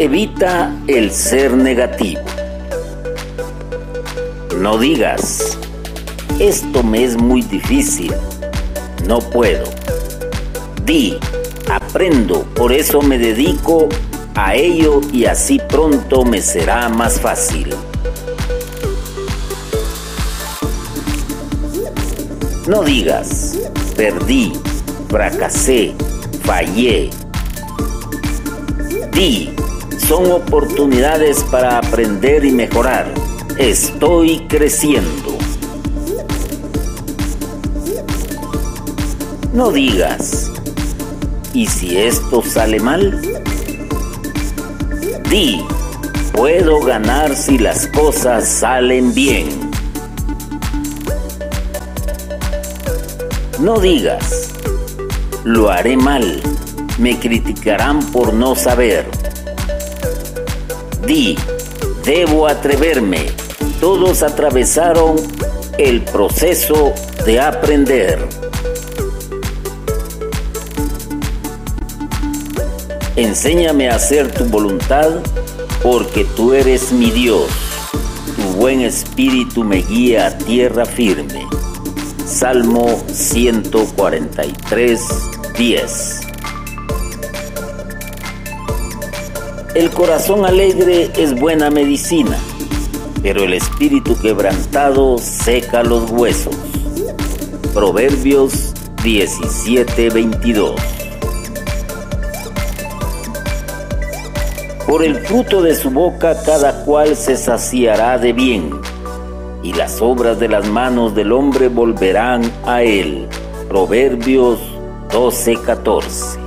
Evita el ser negativo. No digas, esto me es muy difícil, no puedo. Di, aprendo, por eso me dedico a ello y así pronto me será más fácil. No digas, perdí, fracasé, fallé. Di, son oportunidades para aprender y mejorar. Estoy creciendo. No digas, ¿y si esto sale mal? Di, puedo ganar si las cosas salen bien. No digas, lo haré mal, me criticarán por no saber. Di, debo atreverme, todos atravesaron el proceso de aprender. Enséñame a hacer tu voluntad, porque tú eres mi Dios. Tu buen espíritu me guía a tierra firme. Salmo 143, 10. El corazón alegre es buena medicina, pero el espíritu quebrantado seca los huesos. Proverbios 17, 22. Por el fruto de su boca cada cual se saciará de bien, y las obras de las manos del hombre volverán a él. Proverbios 12:14.